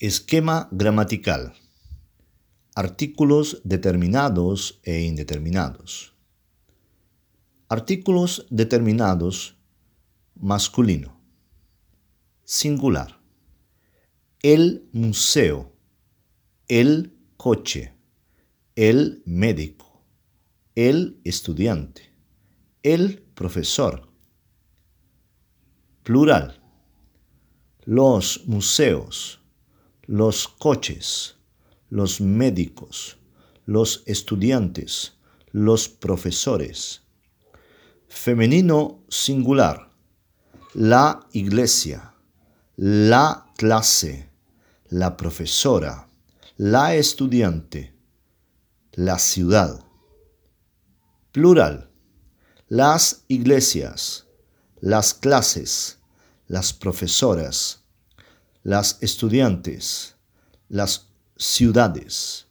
Esquema gramatical. Artículos determinados e indeterminados. Artículos determinados masculino. Singular. El museo. El coche. El médico. El estudiante. El profesor. Plural. Los museos los coches, los médicos, los estudiantes, los profesores. Femenino singular, la iglesia, la clase, la profesora, la estudiante, la ciudad. Plural, las iglesias, las clases, las profesoras, las estudiantes, las ciudades.